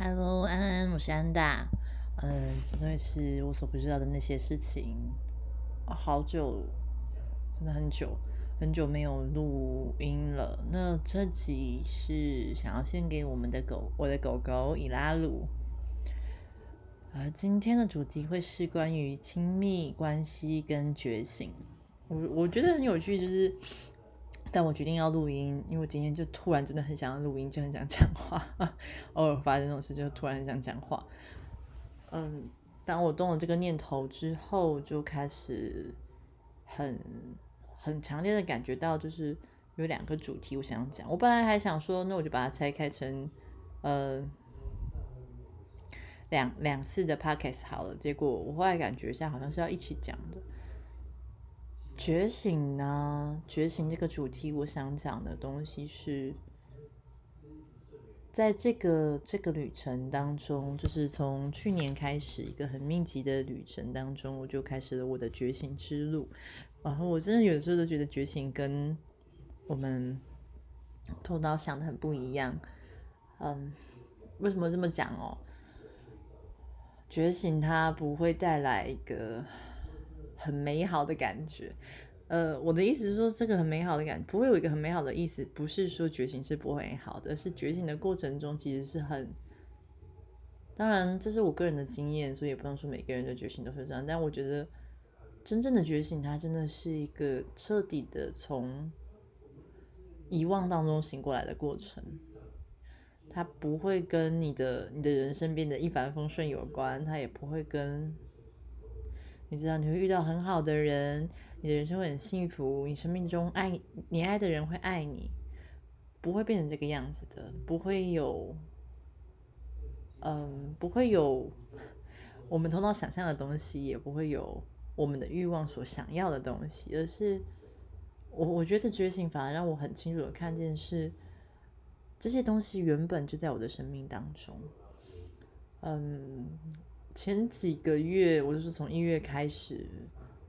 Hello，安安，我是安大。嗯，这位是我所不知道的那些事情。好久，真的很久，很久没有录音了。那这集是想要献给我们的狗，我的狗狗伊拉鲁。而今天的主题会是关于亲密关系跟觉醒。我我觉得很有趣，就是。但我决定要录音，因为我今天就突然真的很想要录音，就很想讲话。偶尔发生这种事，就突然很想讲话。嗯，当我动了这个念头之后，就开始很很强烈的感觉到，就是有两个主题我想要讲。我本来还想说，那我就把它拆开成呃两两次的 podcast 好了。结果我后来感觉一下，好像是要一起讲的。觉醒呢？觉醒这个主题，我想讲的东西是，在这个这个旅程当中，就是从去年开始一个很密集的旅程当中，我就开始了我的觉醒之路。然后我真的有时候都觉得觉醒跟我们头脑想的很不一样。嗯，为什么这么讲哦？觉醒它不会带来一个。很美好的感觉，呃，我的意思是说，这个很美好的感不会有一个很美好的意思，不是说觉醒是不会好的，而是觉醒的过程中其实是很，当然这是我个人的经验，所以也不能说每个人的觉醒都是这样，但我觉得真正的觉醒，它真的是一个彻底的从遗忘当中醒过来的过程，它不会跟你的你的人生变得一帆风顺有关，它也不会跟。你知道你会遇到很好的人，你的人生会很幸福，你生命中爱你爱的人会爱你，不会变成这个样子的，不会有，嗯，不会有我们头脑想象的东西，也不会有我们的欲望所想要的东西，而是我我觉得觉醒反而让我很清楚的看见是这些东西原本就在我的生命当中，嗯。前几个月，我就是从一月开始，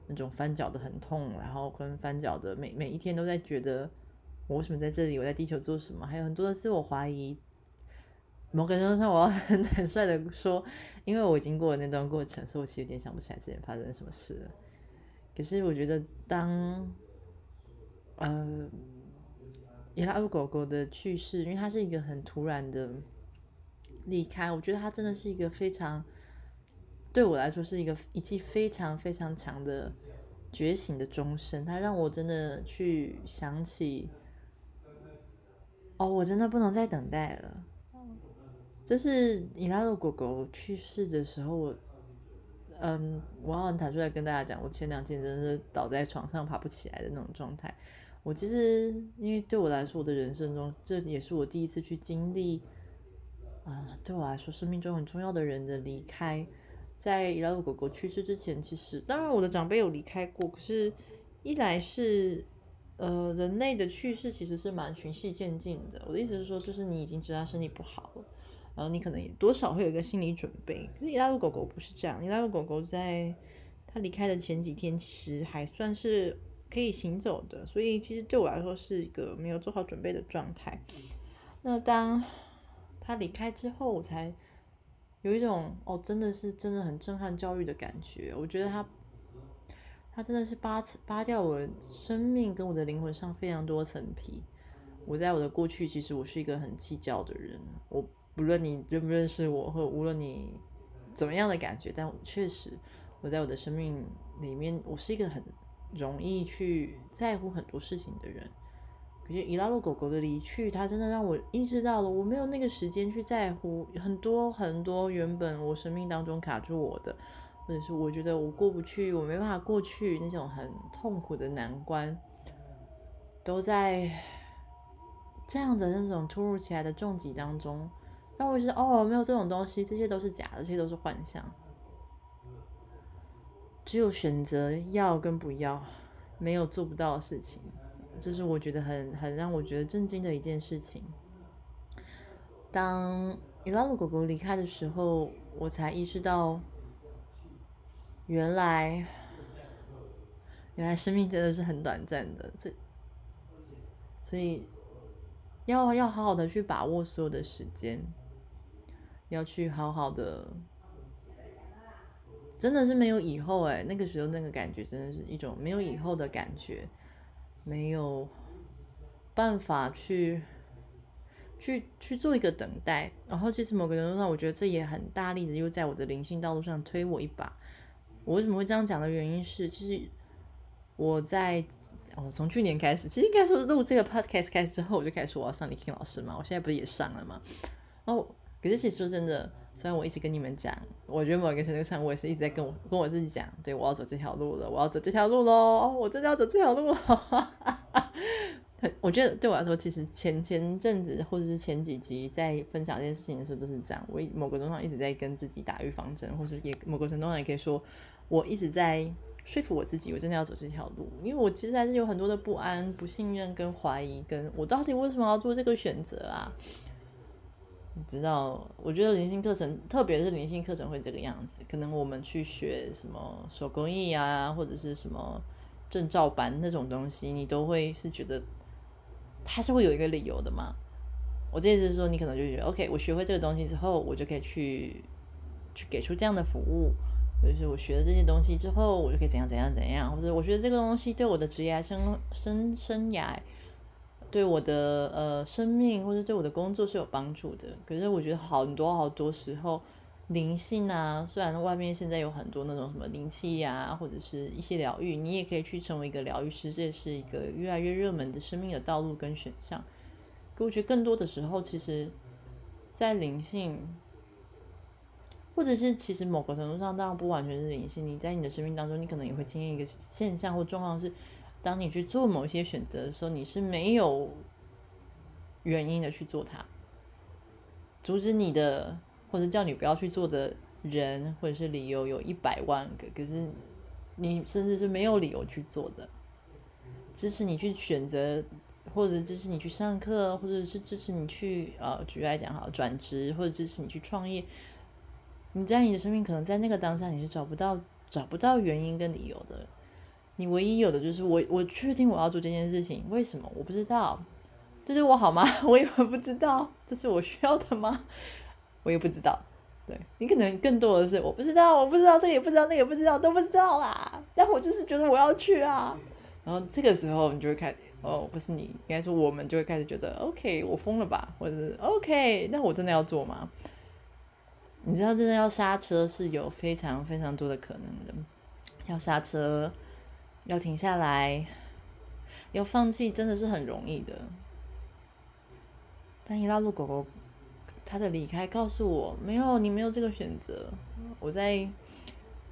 那种翻脚的很痛，然后跟翻脚的每每一天都在觉得我为什么在这里，我在地球做什么，还有很多的自我怀疑。某个程度上，我要很坦率的说，因为我经过了那段过程，所以我其实有点想不起来之前发生什么事了。可是我觉得，当呃，伊拉布狗狗的去世，因为它是一个很突然的离开，我觉得它真的是一个非常。对我来说是一个一记非常非常强的觉醒的钟声，它让我真的去想起，哦，我真的不能再等待了。就是伊拉洛狗狗去世的时候，我，嗯，我很坦率跟大家讲，我前两天真的是倒在床上爬不起来的那种状态。我其实因为对我来说，我的人生中这也是我第一次去经历，啊，对我来说生命中很重要的人的离开。在伊拉鲁狗狗去世之前，其实当然我的长辈有离开过，可是，一来是，呃，人类的去世其实是蛮循序渐进的。我的意思是说，就是你已经知道身体不好了，然后你可能也多少会有一个心理准备。可是伊拉鲁狗狗不是这样，伊拉鲁狗狗在它离开的前几天，其实还算是可以行走的，所以其实对我来说是一个没有做好准备的状态。那当它离开之后，我才。有一种哦，真的是真的很震撼教育的感觉。我觉得他，他真的是扒扒掉我生命跟我的灵魂上非常多层皮。我在我的过去，其实我是一个很计较的人。我不论你认不认识我，或无论你怎么样的感觉，但确实我在我的生命里面，我是一个很容易去在乎很多事情的人。可是伊拉洛狗狗的离去，它真的让我意识到了，我没有那个时间去在乎很多很多原本我生命当中卡住我的，或者是我觉得我过不去，我没办法过去那种很痛苦的难关，都在这样的那种突如其来的重疾当中，让我觉得哦，没有这种东西，这些都是假的，这些都是幻象，只有选择要跟不要，没有做不到的事情。这是我觉得很很让我觉得震惊的一件事情。当伊拉鲁狗狗离开的时候，我才意识到，原来原来生命真的是很短暂的。这所以要要好好的去把握所有的时间，要去好好的，真的是没有以后哎，那个时候那个感觉真的是一种没有以后的感觉，没有办法去去去做一个等待。然后其实某个程度上，我觉得这也很大力的又在我的灵性道路上推我一把。我为什么会这样讲的原因是，其实我在。我从去年开始，其实应该说录这个 podcast 开始之后，我就开始说我要上李听老师嘛。我现在不是也上了吗？然后，可是其实说真的，虽然我一直跟你们讲，我觉得某一个程度上，我也是一直在跟我跟我自己讲，对我要走这条路了，我要走这条路喽，我真的要走这条路了。我觉得对我来说，其实前前阵子或者是前几集在分享这件事情的时候都是这样。我某个程度上一直在跟自己打预防针，或者也某个程度上也可以说，我一直在。说服我自己，我真的要走这条路，因为我其实还是有很多的不安、不信任跟怀疑，跟我到底为什么要做这个选择啊？你知道，我觉得灵性课程，特别是灵性课程会这个样子。可能我们去学什么手工艺啊，或者是什么证照班那种东西，你都会是觉得它是会有一个理由的嘛？我这意思是说，你可能就觉得，OK，我学会这个东西之后，我就可以去去给出这样的服务。就是我学了这些东西之后，我就可以怎样怎样怎样，或者我觉得这个东西对我的职业生生生涯，对我的呃生命或者对我的工作是有帮助的。可是我觉得很多好多时候，灵性啊，虽然外面现在有很多那种什么灵气呀，或者是一些疗愈，你也可以去成为一个疗愈师，这是一个越来越热门的生命的道路跟选项。可我觉得更多的时候，其实，在灵性。或者是其实某个程度上，当然不完全是灵性。你在你的生命当中，你可能也会经历一个现象或状况，是当你去做某些选择的时候，你是没有原因的去做它。阻止你的或者叫你不要去做的人或者是理由有一百万个，可是你甚至是没有理由去做的。支持你去选择，或者支持你去上课，或者是支持你去呃，举例来讲好转职，或者支持你去创业。你在你的生命可能在那个当下你是找不到找不到原因跟理由的，你唯一有的就是我我确定我要做这件事情，为什么我不知道？这是我好吗？我也不知道，这是我需要的吗？我也不知道。对你可能更多的是我不知道，我不知道，这也不知道，那也不知道，都不知道啦。但我就是觉得我要去啊。然后这个时候你就会开哦，不是你应该说我们就会开始觉得 OK，我疯了吧？或者是 OK，那我真的要做吗？你知道，真的要刹车是有非常非常多的可能的。要刹车，要停下来，要放弃，真的是很容易的。但一拉路狗狗它的离开告诉我，没有，你没有这个选择。我在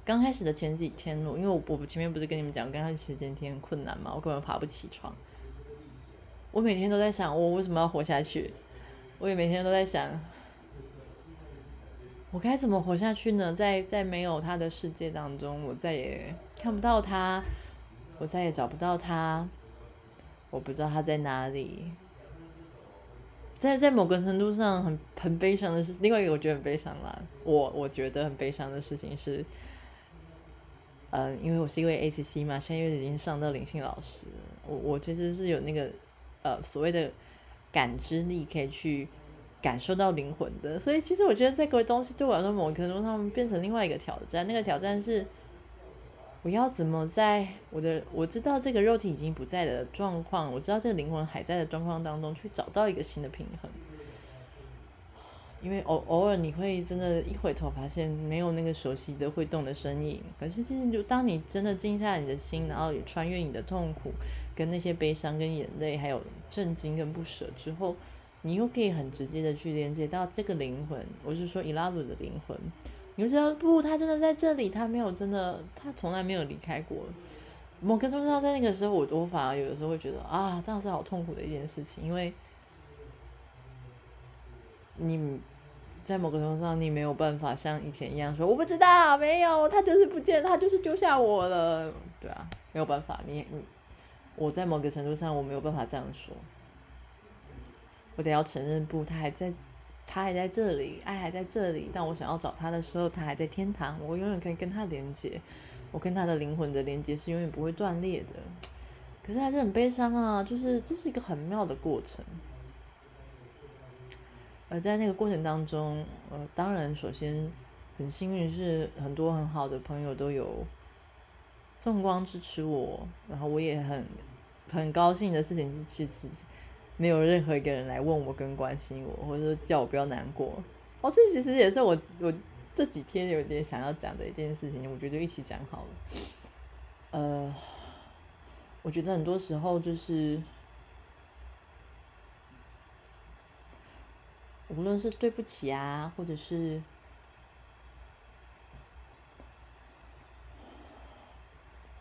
刚开始的前几天，因为我我前面不是跟你们讲，刚开始前几天困难嘛，我根本爬不起床。我每天都在想，我为什么要活下去？我也每天都在想。我该怎么活下去呢？在在没有他的世界当中，我再也看不到他，我再也找不到他，我不知道他在哪里。在在某个程度上，很很悲伤的是，另外一个我觉得很悲伤啦。我我觉得很悲伤的事情是，呃，因为我是一位 ACC 嘛，现在又已经上到灵性老师，我我其实是有那个呃所谓的感知力，可以去。感受到灵魂的，所以其实我觉得这个东西对我来说，某个程度上变成另外一个挑战。那个挑战是，我要怎么在我的我知道这个肉体已经不在的状况，我知道这个灵魂还在的状况当中，去找到一个新的平衡。因为偶偶尔你会真的，一回头发现没有那个熟悉的会动的身影。可是其实就当你真的静下你的心，然后也穿越你的痛苦，跟那些悲伤、跟眼泪，还有震惊跟不舍之后。你又可以很直接的去连接到这个灵魂，我是说伊拉鲁的灵魂，你知道不，他真的在这里，他没有真的，他从来没有离开过。某个程度上，在那个时候，我我反而有的时候会觉得啊，这样是好痛苦的一件事情，因为你在某个程度上，你没有办法像以前一样说我不知道，没有，他就是不见，他就是丢下我了，对啊，没有办法，你你我在某个程度上我没有办法这样说。我得要承认，不，他还在，他还在这里，爱还在这里。但我想要找他的时候，他还在天堂。我永远可以跟他连接，我跟他的灵魂的连接是永远不会断裂的。可是还是很悲伤啊，就是这是一个很妙的过程。而在那个过程当中，呃，当然首先很幸运是很多很好的朋友都有送光支持我，然后我也很很高兴的事情是，其实没有任何一个人来问我跟关心我，或者说叫我不要难过。哦，这其实也是我我这几天有点想要讲的一件事情，我觉得一起讲好了。呃，我觉得很多时候就是。无论是对不起啊，或者是，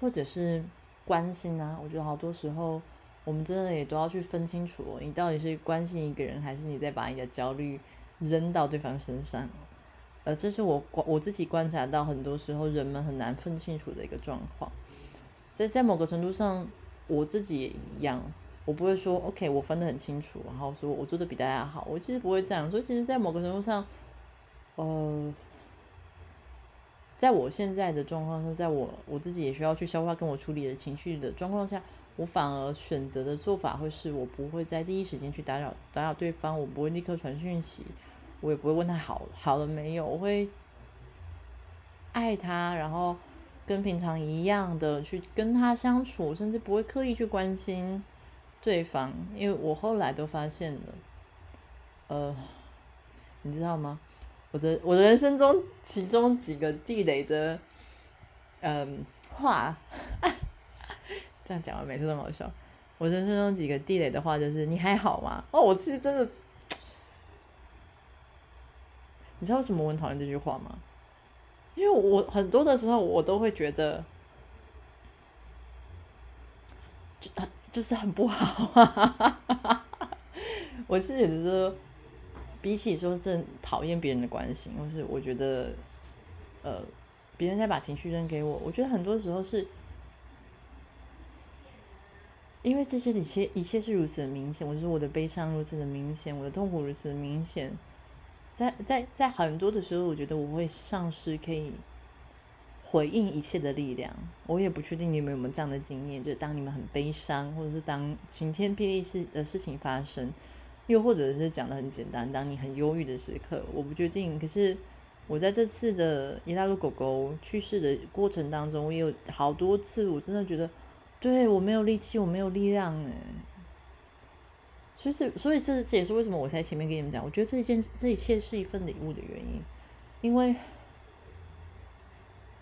或者是关心啊，我觉得好多时候，我们真的也都要去分清楚，你到底是关心一个人，还是你在把你的焦虑扔到对方身上。呃，这是我我自己观察到，很多时候人们很难分清楚的一个状况。在在某个程度上，我自己也一样。我不会说 OK，我分得很清楚，然后说我做的比大家好。我其实不会这样，所以其实，在某个程度上，呃，在我现在的状况下，在我我自己也需要去消化跟我处理的情绪的状况下，我反而选择的做法会是我不会在第一时间去打扰打扰对方，我不会立刻传讯息，我也不会问他好好了没有，我会爱他，然后跟平常一样的去跟他相处，甚至不会刻意去关心。对方，因为我后来都发现了，呃，你知道吗？我的我的人生中，其中几个地雷的，嗯，话，这样讲完每次都好笑。我人生中几个地雷的话，就是你还好吗？哦，我其实真的，你知道为什么我很讨厌这句话吗？因为我很多的时候，我都会觉得，就就是很不好啊！我是觉得说，比起说是讨厌别人的关心，或是我觉得，呃，别人在把情绪扔给我，我觉得很多时候是，因为这些一切一切是如此的明显，我是我的悲伤如此的明显，我的痛苦如此的明显，在在在很多的时候，我觉得我会丧失可以。回应一切的力量，我也不确定你们有没有这样的经验，就是当你们很悲伤，或者是当晴天霹雳事的事情发生，又或者是讲的很简单，当你很忧郁的时刻，我不确定。可是我在这次的伊拉路狗狗去世的过程当中，我也有好多次，我真的觉得，对我没有力气，我没有力量，哎，所以这，所以这这也是为什么我在前面跟你们讲，我觉得这一件这一切是一份礼物的原因，因为。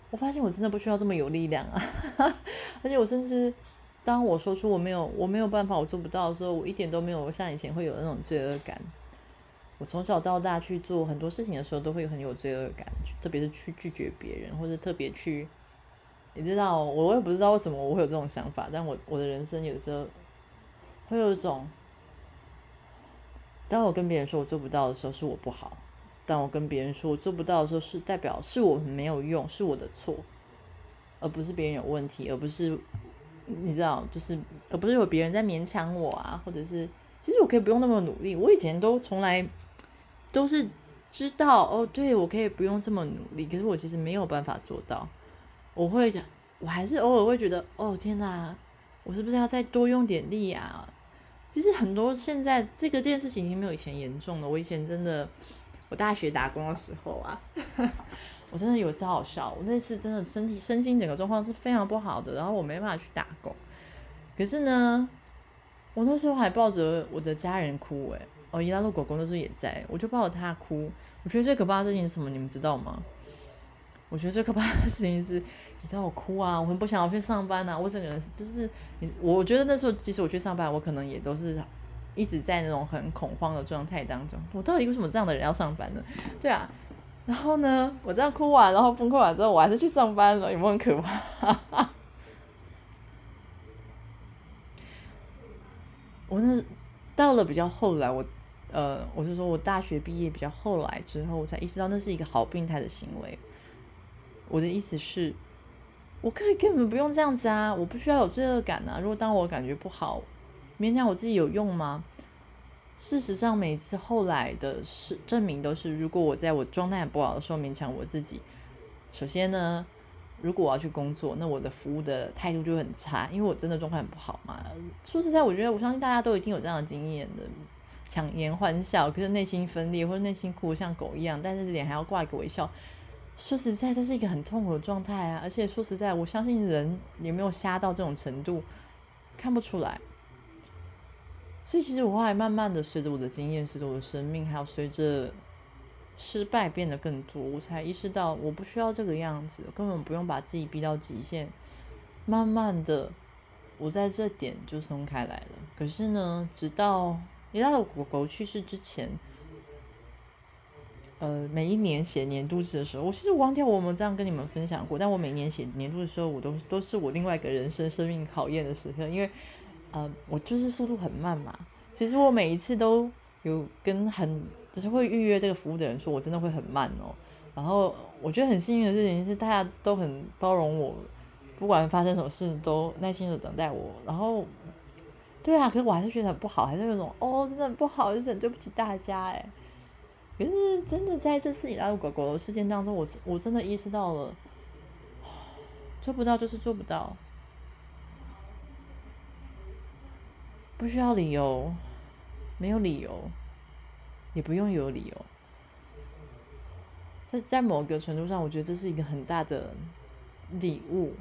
我发现我真的不需要这么有力量啊！而且我甚至当我说出我没有我没有办法我做不到的时候，我一点都没有像以前会有那种罪恶感。我从小到大去做很多事情的时候，都会很有罪恶感，特别是去拒绝别人，或者特别去，你知道，我我也不知道为什么我会有这种想法，但我我的人生有时候会有一种，当我跟别人说我做不到的时候，是我不好。当我跟别人说我做不到的时候，是代表是我没有用，是我的错，而不是别人有问题，而不是你知道，就是而不是有别人在勉强我啊，或者是其实我可以不用那么努力。我以前都从来都是知道哦，对我可以不用这么努力，可是我其实没有办法做到。我会讲，我还是偶尔会觉得，哦天哪，我是不是要再多用点力啊？其实很多现在这个这件事情已经没有以前严重了。我以前真的。我大学打工的时候啊，我真的有一次好笑。我那次真的身体身心整个状况是非常不好的，然后我没办法去打工。可是呢，我那时候还抱着我的家人哭诶，哦，伊拉路狗狗那时候也在，我就抱着它哭。我觉得最可怕的事情是什么？你们知道吗？我觉得最可怕的事情是，你知道我哭啊，我很不想要去上班啊，我整个人就是你。我觉得那时候即使我去上班，我可能也都是。一直在那种很恐慌的状态当中，我到底为什么这样的人要上班呢？对啊，然后呢，我这样哭完，然后崩溃完之后，我还是去上班了，有没有很可怕？我那到了比较后来，我呃，我是说我大学毕业比较后来之后，我才意识到那是一个好病态的行为。我的意思是，我可以根本不用这样子啊，我不需要有罪恶感啊。如果当我感觉不好。勉强我自己有用吗？事实上，每次后来的是证明都是，如果我在我状态不好的时候勉强我自己，首先呢，如果我要去工作，那我的服务的态度就很差，因为我真的状态很不好嘛。说实在，我觉得我相信大家都一定有这样的经验的。强颜欢笑，可是内心分裂或者内心哭像狗一样，但是脸还要挂一个微笑。说实在，这是一个很痛苦的状态啊！而且说实在，我相信人也没有瞎到这种程度，看不出来。所以其实我后来慢慢的随着我的经验，随着我的生命，还有随着失败变得更多，我才意识到我不需要这个样子，根本不用把自己逼到极限。慢慢的，我在这点就松开来了。可是呢，直到你拉的狗狗去世之前。呃，每一年写年度诗的时候，我其实忘掉我们这样跟你们分享过。但我每年写年度的时候，我都都是我另外一个人生生命考验的时刻，因为，呃，我就是速度很慢嘛。其实我每一次都有跟很只是会预约这个服务的人说，我真的会很慢哦。然后我觉得很幸运的事情是，大家都很包容我，不管发生什么事都耐心的等待我。然后，对啊，可是我还是觉得很不好，还是那种哦，真的很不好，就是很对不起大家哎。可是真的在这次以来狗狗的事件当中，我我真的意识到了，做不到就是做不到，不需要理由，没有理由，也不用有理由。在在某个程度上，我觉得这是一个很大的礼物，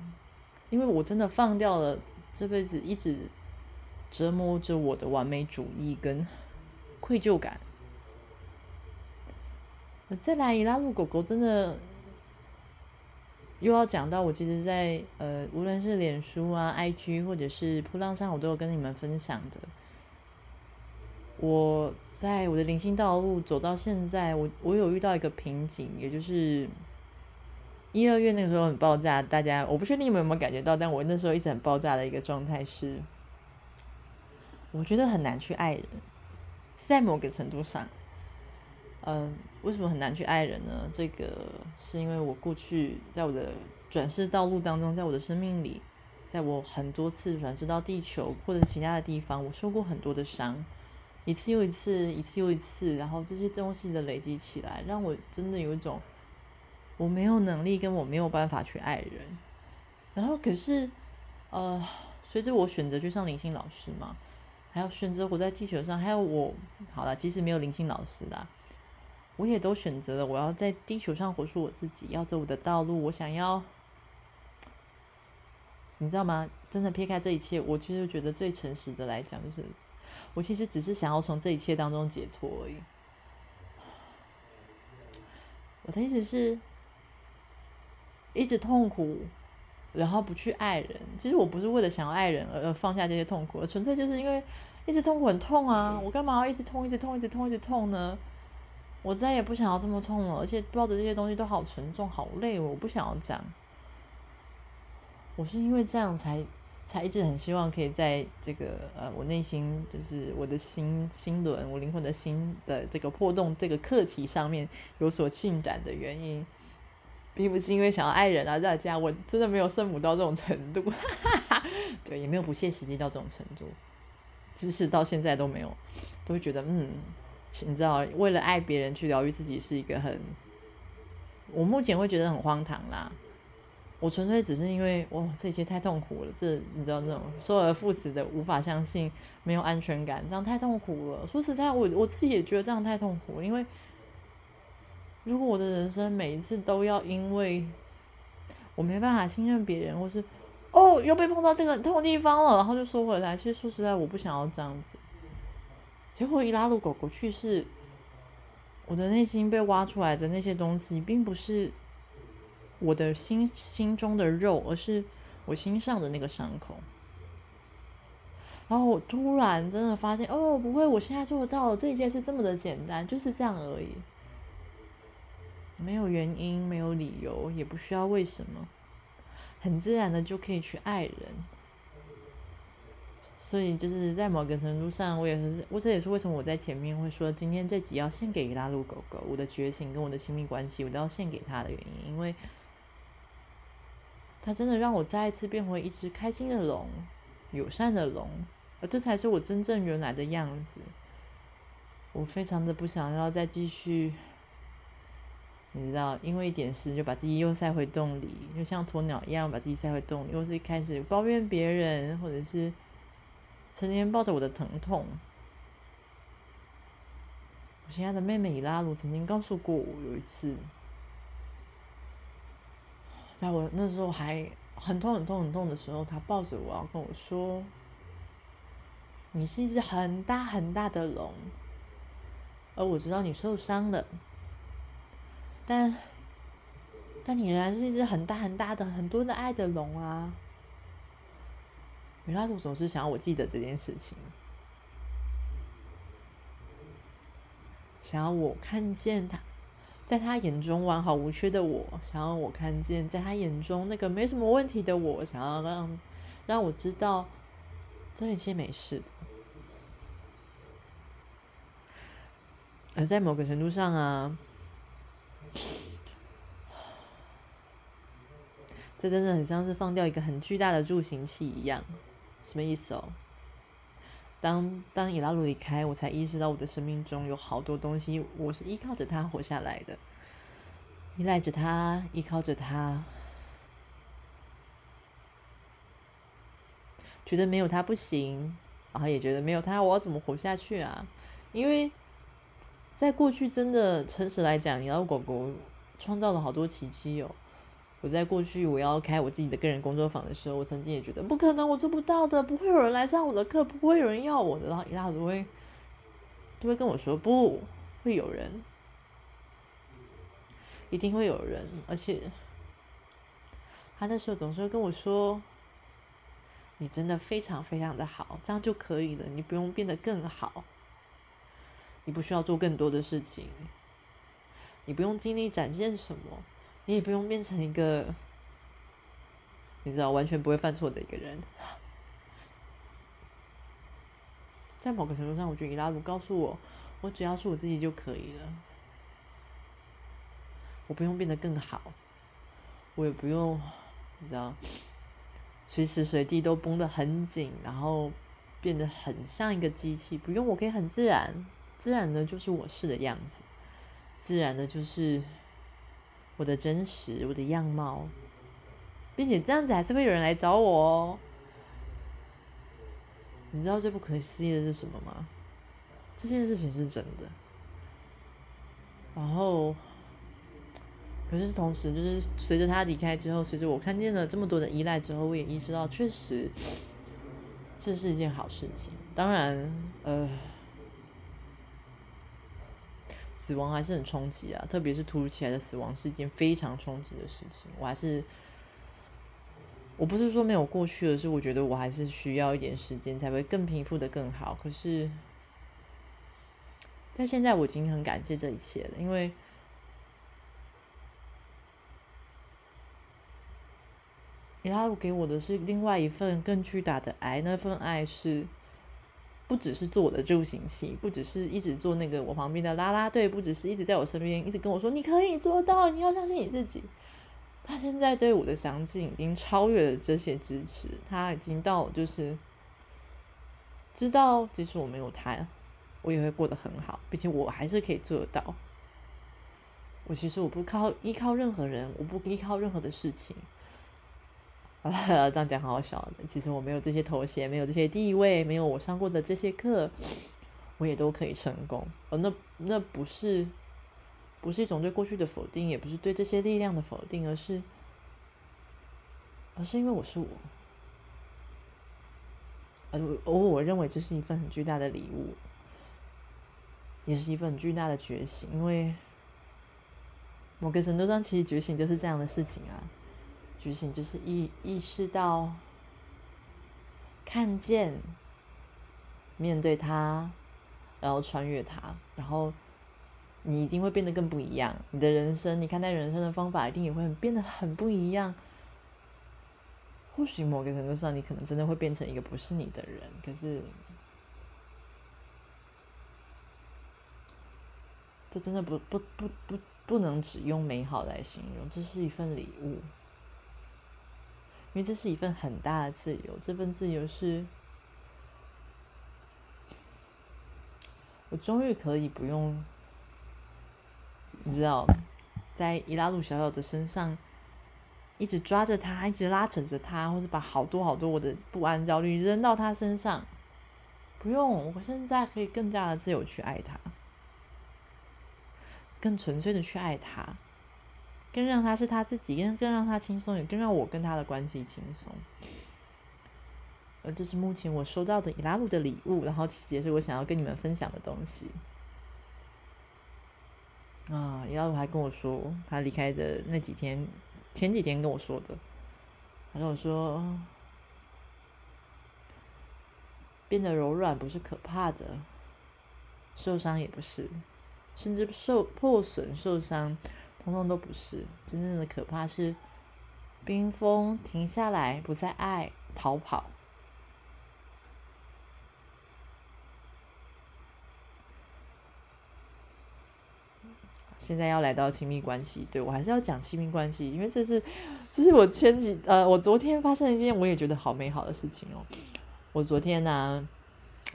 因为我真的放掉了这辈子一直折磨着我的完美主义跟愧疚感。再来，拉路狗狗真的又要讲到我，其实，在呃，无论是脸书啊、IG 或者是铺浪上，我都有跟你们分享的。我在我的灵性道路走到现在，我我有遇到一个瓶颈，也就是一二月那个时候很爆炸，大家我不确定你们有没有感觉到，但我那时候一直很爆炸的一个状态是，我觉得很难去爱人，在某个程度上。嗯，为什么很难去爱人呢？这个是因为我过去在我的转世道路当中，在我的生命里，在我很多次转世到地球或者其他的地方，我受过很多的伤，一次又一次，一次又一次，然后这些东西的累积起来，让我真的有一种我没有能力跟我没有办法去爱人。然后可是，呃，随着我选择去上灵性老师嘛，还有选择活在地球上，还有我好了，其实没有灵性老师啦。我也都选择了，我要在地球上活出我自己，要走我的道路。我想要，你知道吗？真的撇开这一切，我其实觉得最诚实的来讲，就是我其实只是想要从这一切当中解脱而已。我的意思是，一直痛苦，然后不去爱人。其实我不是为了想要爱人而放下这些痛苦，纯粹就是因为一直痛苦很痛啊！我干嘛要一直痛，一直痛，一直痛，一直痛呢？我再也不想要这么痛了，而且抱着这些东西都好沉重、好累，我不想要这样。我是因为这样才才一直很希望可以在这个呃，我内心就是我的心心轮、我灵魂的心的这个破洞这个课题上面有所进展的原因，并不是因为想要爱人啊，大家我真的没有圣母到这种程度，对，也没有不切实际到这种程度，知识到现在都没有，都会觉得嗯。你知道，为了爱别人去疗愈自己是一个很，我目前会觉得很荒唐啦。我纯粹只是因为哇，这一切太痛苦了。这你知道，那种周而复始的无法相信，没有安全感，这样太痛苦了。说实在，我我自己也觉得这样太痛苦。因为如果我的人生每一次都要因为我没办法信任别人，或是哦又被碰到这个痛地方了，然后就说回来，其实说实在，我不想要这样子。结果一拉路狗狗去世，我的内心被挖出来的那些东西，并不是我的心心中的肉，而是我心上的那个伤口。然后我突然真的发现，哦，不会，我现在做到了，这一件事这么的简单，就是这样而已，没有原因，没有理由，也不需要为什么，很自然的就可以去爱人。所以就是在某个程度上，我也是，我这也是为什么我在前面会说今天这集要献给拉鲁狗狗，我的觉醒跟我的亲密关系，我都要献给他的原因，因为他真的让我再一次变回一只开心的龙，友善的龙，这才是我真正原来的样子。我非常的不想要再继续，你知道，因为一点事就把自己又塞回洞里，就像鸵鸟一样把自己塞回洞里，或是一开始抱怨别人，或者是。成天抱着我的疼痛，我亲爱的妹妹伊拉鲁曾经告诉过我，有一次，在我那时候还很痛很痛很痛的时候，她抱着我要跟我说：“你是一只很大很大的龙，而我知道你受伤了，但但你仍然是一只很大很大的、很多的爱的龙啊。”米拉鲁总是想要我记得这件事情，想要我看见他，在他眼中完好无缺的我，想要我看见在他眼中那个没什么问题的我，想要让让我知道这一切没事的。而在某个程度上啊，这真的很像是放掉一个很巨大的助行器一样。什么意思哦？当当伊拉鲁离开，我才意识到我的生命中有好多东西，我是依靠着他活下来的，依赖着他，依靠着他，觉得没有他不行，然后也觉得没有他我要怎么活下去啊？因为在过去，真的诚实来讲，伊拉狗狗创造了好多奇迹哦。我在过去我要开我自己的个人工作坊的时候，我曾经也觉得不可能，我做不到的，不会有人来上我的课，不会有人要我的。然后一大都会都会跟我说，不会有人，一定会有人。而且他那时候总是会跟我说：“你真的非常非常的好，这样就可以了，你不用变得更好，你不需要做更多的事情，你不用尽力展现什么。”你也不用变成一个，你知道完全不会犯错的一个人。在某个程度上，我觉得伊拉鲁告诉我，我只要是我自己就可以了，我不用变得更好，我也不用，你知道，随时随地都绷得很紧，然后变得很像一个机器。不用，我可以很自然，自然的就是我是的样子，自然的就是。我的真实，我的样貌，并且这样子还是会有人来找我哦。你知道最不可思议的是什么吗？这件事情是真的。然后，可是同时，就是随着他离开之后，随着我看见了这么多的依赖之后，我也意识到，确实这是一件好事情。当然，呃。死亡还是很冲击啊，特别是突如其来的死亡是一件非常冲击的事情。我还是，我不是说没有过去，而是我觉得我还是需要一点时间才会更平复的更好。可是，但现在我已经很感谢这一切了，因为，伊拉给我的是另外一份更巨大的爱，那份爱是。不只是做我的助行器，不只是一直做那个我旁边的啦啦队，不只是一直在我身边，一直跟我说你可以做到，你要相信你自己。他现在对我的相信已经超越了这些支持，他已经到就是知道，即使我没有他，我也会过得很好，并且我还是可以做得到。我其实我不靠依靠任何人，我不依靠任何的事情。这样讲好好笑的。其实我没有这些头衔，没有这些地位，没有我上过的这些课，我也都可以成功。哦，那那不是不是一种对过去的否定，也不是对这些力量的否定，而是而是因为我是我。而而我认为这是一份很巨大的礼物，也是一份很巨大的觉醒。因为某个程度上，其实觉醒就是这样的事情啊。觉醒就是意意识到、看见、面对它，然后穿越它，然后你一定会变得更不一样。你的人生，你看待人生的方法一定也会变得很不一样。或许某个程度上，你可能真的会变成一个不是你的人。可是，这真的不不不不不能只用美好来形容，这是一份礼物。因为这是一份很大的自由，这份自由是，我终于可以不用，你知道，在伊拉鲁小小的身上一直抓着他，一直拉扯着他，或者把好多好多我的不安、焦虑扔到他身上，不用，我现在可以更加的自由去爱他。更纯粹的去爱他，更让他是他自己，更更让他轻松，也更让我跟他的关系轻松。呃，这是目前我收到的伊拉鲁的礼物，然后其实也是我想要跟你们分享的东西。啊，伊拉鲁还跟我说，他离开的那几天，前几天跟我说的，他跟我说，变得柔软不是可怕的，受伤也不是，甚至受破损、受伤，通通都不是。真正的可怕是冰封，停下来，不再爱，逃跑。现在要来到亲密关系，对我还是要讲亲密关系，因为这是这是我前几呃，我昨天发生一件我也觉得好美好的事情哦。我昨天呢，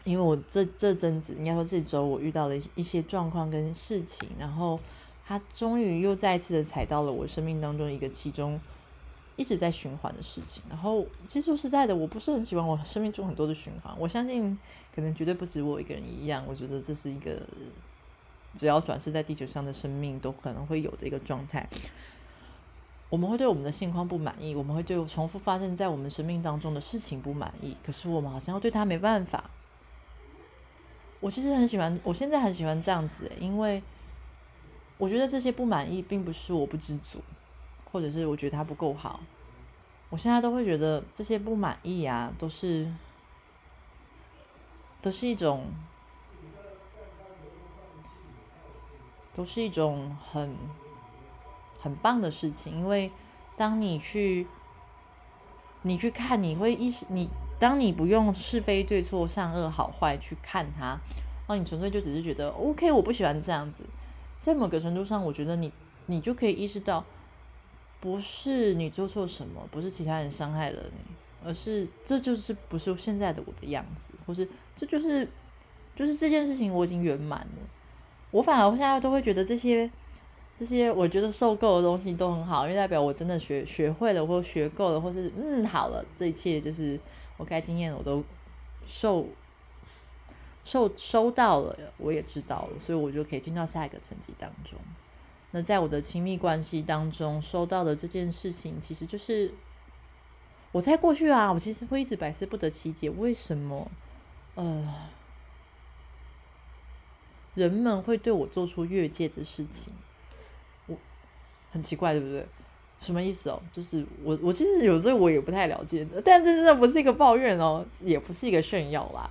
因为我这这阵子应该说这周我遇到了一些状况跟事情，然后他终于又再一次的踩到了我生命当中一个其中一直在循环的事情。然后其实说实在的，我不是很喜欢我生命中很多的循环，我相信可能绝对不止我一个人一样，我觉得这是一个。只要转世在地球上的生命都可能会有的一个状态，我们会对我们的现况不满意，我们会对重复发生在我们生命当中的事情不满意，可是我们好像要对他没办法。我其实很喜欢，我现在很喜欢这样子，因为我觉得这些不满意并不是我不知足，或者是我觉得他不够好，我现在都会觉得这些不满意啊，都是都是一种。都是一种很很棒的事情，因为当你去你去看，你会意识你，当你不用是非对错、善恶好坏去看它，那你纯粹就只是觉得 OK，我不喜欢这样子。在某个程度上，我觉得你你就可以意识到，不是你做错什么，不是其他人伤害了你，而是这就是不是现在的我的样子，或是这就是就是这件事情我已经圆满了。我反而现在都会觉得这些这些我觉得受够的东西都很好，因为代表我真的学学会了，或学够了，或是嗯好了，这一切就是我该经验我都受受收到了，我也知道了，所以我就可以进到下一个层级当中。那在我的亲密关系当中收到的这件事情，其实就是我在过去啊，我其实会一直百思不得其解，为什么呃。人们会对我做出越界的事情，我很奇怪，对不对？什么意思哦？就是我，我其实有时候我也不太了解，但这真的不是一个抱怨哦，也不是一个炫耀啦，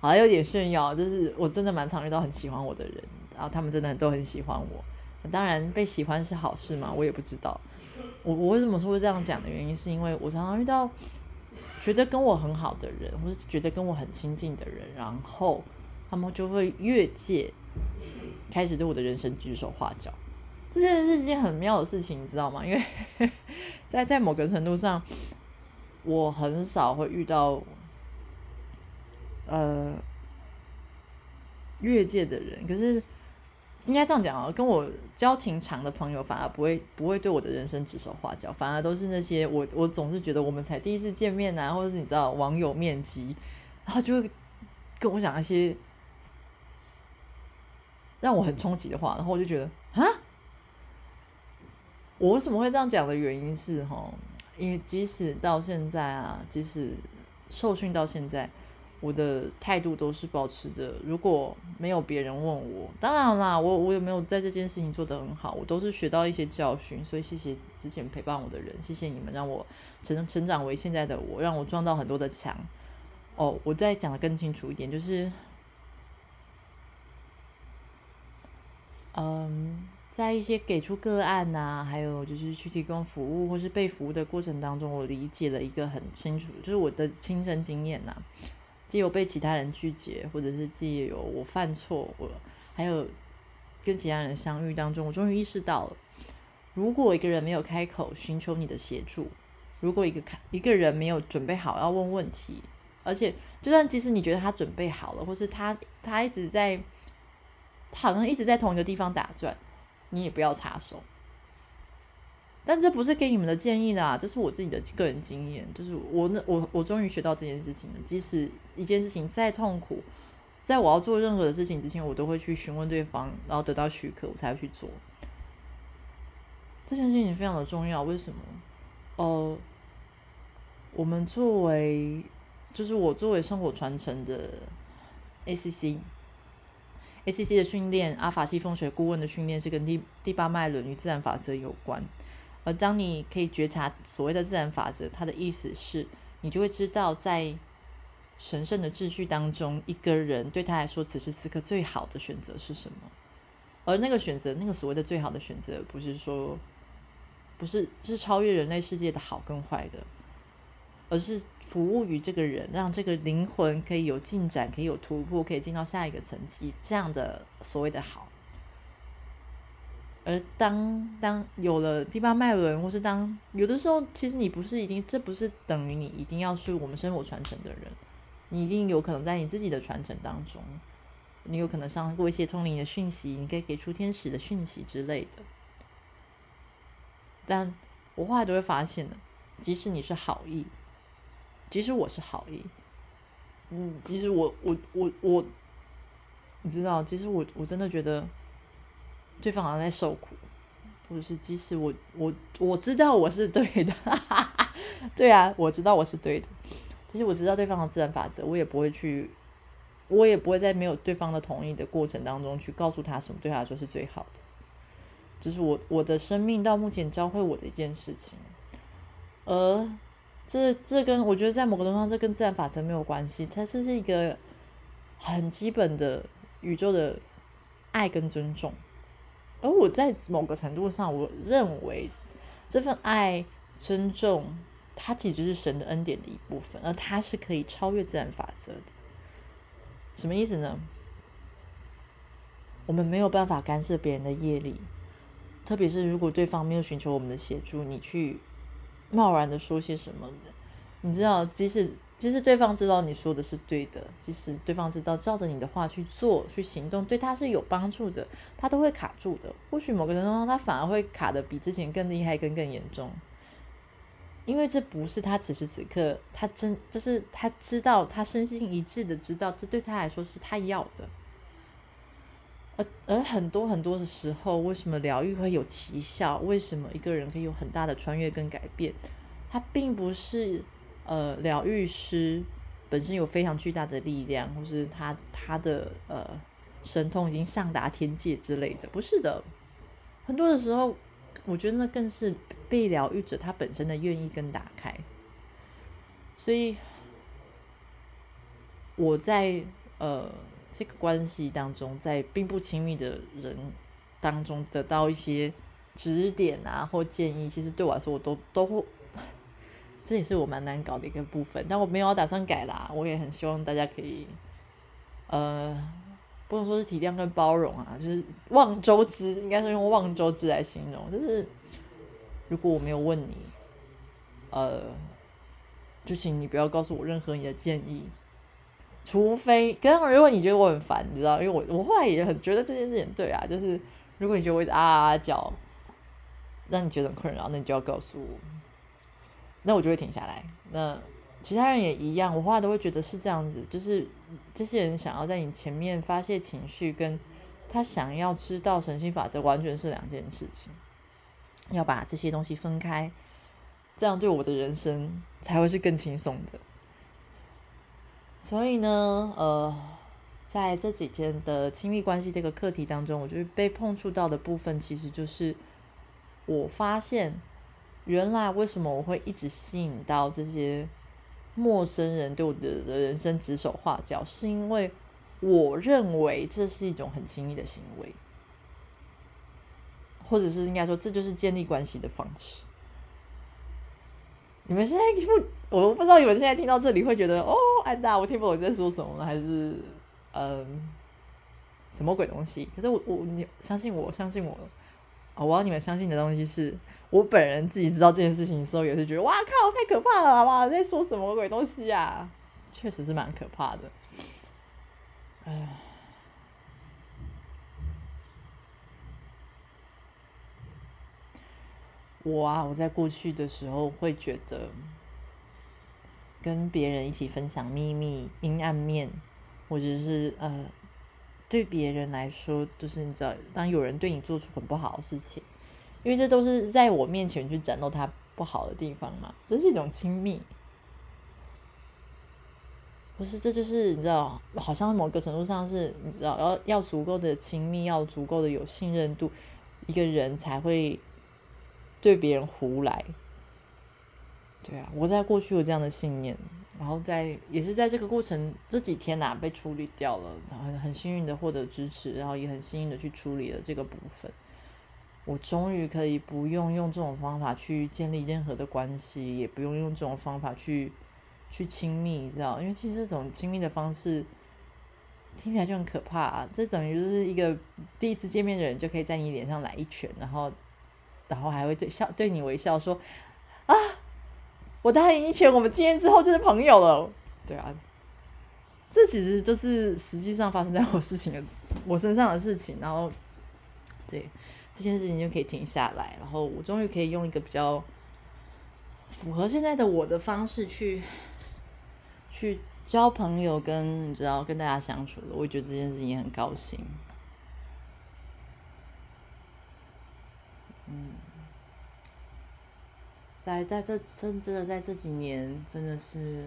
好像有点炫耀。就是我真的蛮常遇到很喜欢我的人，然后他们真的都很喜欢我。当然，被喜欢是好事嘛？我也不知道。我我为什么说会这样讲的原因，是因为我常常遇到觉得跟我很好的人，或是觉得跟我很亲近的人，然后。他们就会越界，开始对我的人生指手画脚。这件事是一件很妙的事情，你知道吗？因为在 在某个程度上，我很少会遇到呃越界的人。可是应该这样讲啊，跟我交情长的朋友，反而不会不会对我的人生指手画脚，反而都是那些我我总是觉得我们才第一次见面啊，或者是你知道网友面基，然后就会跟我讲一些。让我很冲击的话，然后我就觉得啊，我为什么会这样讲的原因是哈，因为即使到现在啊，即使受训到现在，我的态度都是保持着，如果没有别人问我，当然啦，我我有没有在这件事情做得很好，我都是学到一些教训，所以谢谢之前陪伴我的人，谢谢你们让我成成长为现在的我，让我撞到很多的墙。哦，我再讲的更清楚一点，就是。嗯，在一些给出个案呐，还有就是去提供服务或是被服务的过程当中，我理解了一个很清楚，就是我的亲身经验呐，既有被其他人拒绝，或者是既有我犯错，我还有跟其他人相遇当中，我终于意识到了，如果一个人没有开口寻求你的协助，如果一个看一个人没有准备好要问问题，而且就算即使你觉得他准备好了，或是他他一直在。他好像一直在同一个地方打转，你也不要插手。但这不是给你们的建议啦，这是我自己的个人经验。就是我那我我终于学到这件事情了。即使一件事情再痛苦、在我要做任何的事情之前，我都会去询问对方，然后得到许可，我才会去做。这件事情非常的重要，为什么？呃，我们作为，就是我作为生活传承的 ACC，ACC 的训练，阿法西风水顾问的训练是跟第第八脉轮与自然法则有关。而当你可以觉察所谓的自然法则，它的意思是，你就会知道在神圣的秩序当中，一个人对他来说，此时此刻最好的选择是什么？而那个选择，那个所谓的最好的选择，不是说。不是，是超越人类世界的好跟坏的，而是服务于这个人，让这个灵魂可以有进展，可以有突破，可以进到下一个层级，这样的所谓的好。而当当有了第八脉轮，或是当有的时候，其实你不是一定，这不是等于你一定要是我们生活传承的人，你一定有可能在你自己的传承当中，你有可能上过一些通灵的讯息，你可以给出天使的讯息之类的。但我后来都会发现的，即使你是好意，即使我是好意，嗯，即使我我我我，你知道，其实我我真的觉得对方好像在受苦，或者是即使我我我知道我是对的，对啊，我知道我是对的，其实我知道对方的自然法则，我也不会去，我也不会在没有对方的同意的过程当中去告诉他什么对他来说是最好的。这是我我的生命到目前教会我的一件事情，而这这跟我觉得在某个程度上，这跟自然法则没有关系，它是是一个很基本的宇宙的爱跟尊重。而我在某个程度上，我认为这份爱、尊重，它其实就是神的恩典的一部分，而它是可以超越自然法则的。什么意思呢？我们没有办法干涉别人的业力。特别是如果对方没有寻求我们的协助，你去贸然的说些什么，你知道，即使即使对方知道你说的是对的，即使对方知道照着你的话去做、去行动，对他是有帮助的，他都会卡住的。或许某个程度上，他反而会卡的比之前更厉害、更更严重，因为这不是他此时此刻他真就是他知道，他身心一致的知道，这对他来说是他要的。而而很多很多的时候，为什么疗愈会有奇效？为什么一个人可以有很大的穿越跟改变？他并不是呃疗愈师本身有非常巨大的力量，或是他他的呃神通已经上达天界之类的，不是的。很多的时候，我觉得那更是被疗愈者他本身的愿意跟打开。所以我在呃。这个关系当中，在并不亲密的人当中得到一些指点啊或建议，其实对我来说，我都都会，这也是我蛮难搞的一个部分。但我没有打算改啦，我也很希望大家可以，呃，不能说是体谅跟包容啊，就是望周知，应该是用望周知来形容。就是如果我没有问你，呃，就请你不要告诉我任何你的建议。除非，可是如果你觉得我很烦，你知道，因为我我后来也很觉得这件事情对啊，就是如果你觉得我一直啊啊叫，让你觉得很困扰，那你就要告诉我，那我就会停下来。那其他人也一样，我后来都会觉得是这样子，就是这些人想要在你前面发泄情绪，跟他想要知道神性法则完全是两件事情，要把这些东西分开，这样对我的人生才会是更轻松的。所以呢，呃，在这几天的亲密关系这个课题当中，我觉得被碰触到的部分，其实就是我发现，原来为什么我会一直吸引到这些陌生人对我的人生指手画脚，是因为我认为这是一种很亲密的行为，或者是应该说，这就是建立关系的方式。你们现在不，我不知道你们现在听到这里会觉得哦，安达，我听不懂你在说什么，还是嗯，什么鬼东西？可是我我你相信我，相信我，我要你们相信的东西是我本人自己知道这件事情的时候，也是觉得哇靠，太可怕了，好不好？在说什么鬼东西啊？确实是蛮可怕的，哎。我啊，我在过去的时候会觉得，跟别人一起分享秘密、阴暗面，或者是呃，对别人来说，就是你知道，当有人对你做出很不好的事情，因为这都是在我面前去展露他不好的地方嘛，这是一种亲密。不是，这就是你知道，好像某个程度上是，你知道，要要足够的亲密，要足够的有信任度，一个人才会对别人胡来。对啊，我在过去有这样的信念，然后在也是在这个过程这几天呐被处理掉了，然后很幸运的获得支持，然后也很幸运的去处理了这个部分。我终于可以不用用这种方法去建立任何的关系，也不用用这种方法去。去亲密，你知道？因为其实这种亲密的方式听起来就很可怕啊！这等于就是一个第一次见面的人就可以在你脸上来一拳，然后，然后还会对笑对你微笑说：“啊，我打你一拳，我们今天之后就是朋友了。”对啊，这其实就是实际上发生在我事情的我身上的事情。然后，对这件事情就可以停下来，然后我终于可以用一个比较符合现在的我的方式去。去交朋友，跟你知道跟大家相处的，我觉得这件事情也很高兴。嗯，在在这真真的在这几年，真的是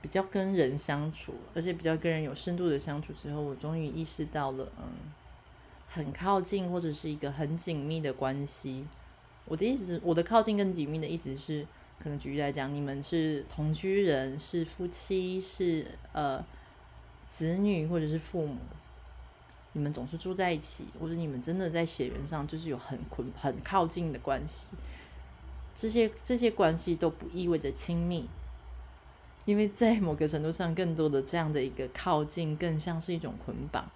比较跟人相处，而且比较跟人有深度的相处之后，我终于意识到了，嗯，很靠近或者是一个很紧密的关系。我的意思是，我的靠近跟紧密的意思是。可能举例来讲，你们是同居人，是夫妻，是呃子女，或者是父母，你们总是住在一起，或者你们真的在血缘上就是有很捆很靠近的关系。这些这些关系都不意味着亲密，因为在某个程度上，更多的这样的一个靠近，更像是一种捆绑。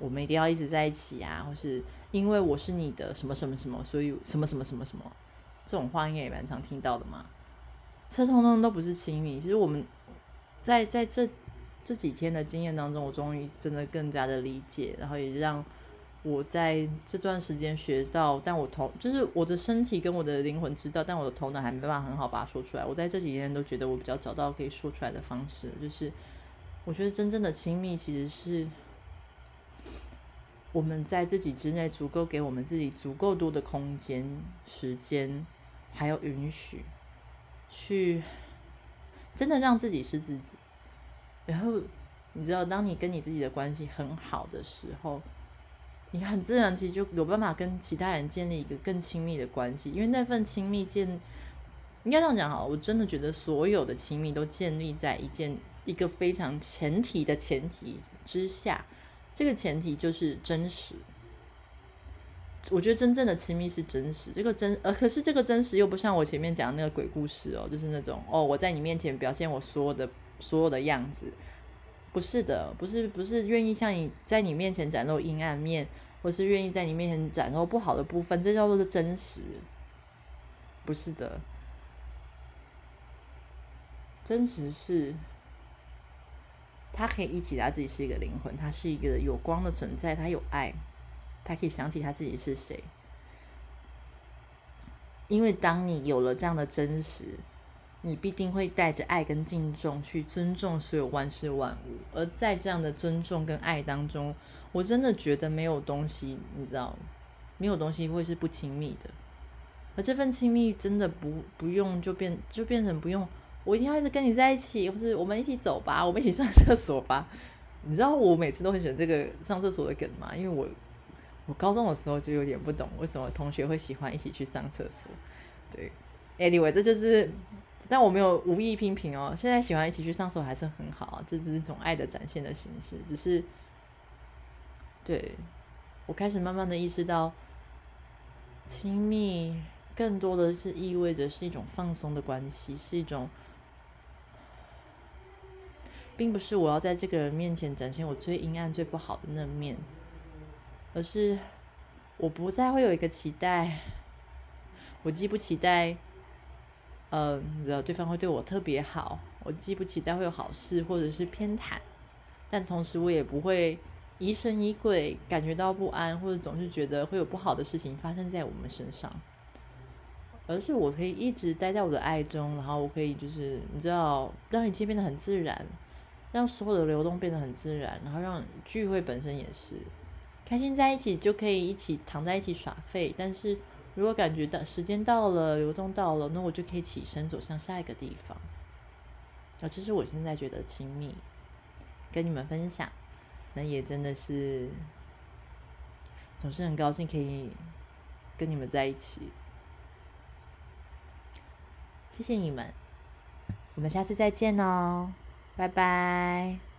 我们一定要一直在一起啊，或是因为我是你的什么什么什么，所以什么什么什么什么。这种话应该也蛮常听到的嘛，这通通都不是亲密。其实我们在在这这几天的经验当中，我终于真的更加的理解，然后也让我在这段时间学到，但我头就是我的身体跟我的灵魂知道，但我的头脑还没办法很好把它说出来。我在这几天都觉得我比较找到可以说出来的方式，就是我觉得真正的亲密其实是。我们在自己之内足够给我们自己足够多的空间、时间，还有允许，去真的让自己是自己。然后你知道，当你跟你自己的关系很好的时候，你很自然其实就有办法跟其他人建立一个更亲密的关系。因为那份亲密建，应该这样讲哈，我真的觉得所有的亲密都建立在一件一个非常前提的前提之下。这个前提就是真实，我觉得真正的亲密是真实。这个真呃，可是这个真实又不像我前面讲的那个鬼故事哦，就是那种哦，我在你面前表现我所有的所有的样子，不是的，不是不是愿意像你在你面前展露阴暗面，或是愿意在你面前展露不好的部分，这叫做是真实，不是的，真实是。他可以忆起他自己是一个灵魂，他是一个有光的存在，他有爱，他可以想起他自己是谁。因为当你有了这样的真实，你必定会带着爱跟敬重去尊重所有万事万物。而在这样的尊重跟爱当中，我真的觉得没有东西，你知道，没有东西会是不亲密的。而这份亲密真的不不用就变就变成不用。我一定要一直跟你在一起，不是我们一起走吧，我们一起上厕所吧。你知道我每次都很喜欢这个上厕所的梗吗？因为我我高中的时候就有点不懂为什么同学会喜欢一起去上厕所。对，anyway，这就是，但我没有无意批评哦。现在喜欢一起去上厕所还是很好，这只是一种爱的展现的形式。只是，对我开始慢慢的意识到，亲密更多的是意味着是一种放松的关系，是一种。并不是我要在这个人面前展现我最阴暗、最不好的那面，而是我不再会有一个期待。我既不期待，呃，你知道对方会对我特别好，我既不期待会有好事或者是偏袒，但同时我也不会疑神疑鬼，感觉到不安，或者总是觉得会有不好的事情发生在我们身上。而是我可以一直待在我的爱中，然后我可以就是你知道，让一切变得很自然。让所有的流动变得很自然，然后让聚会本身也是开心在一起，就可以一起躺在一起耍废。但是如果感觉到时间到了，流动到了，那我就可以起身走向下一个地方。啊，这是我现在觉得亲密，跟你们分享，那也真的是总是很高兴可以跟你们在一起。谢谢你们，我们下次再见哦。拜拜。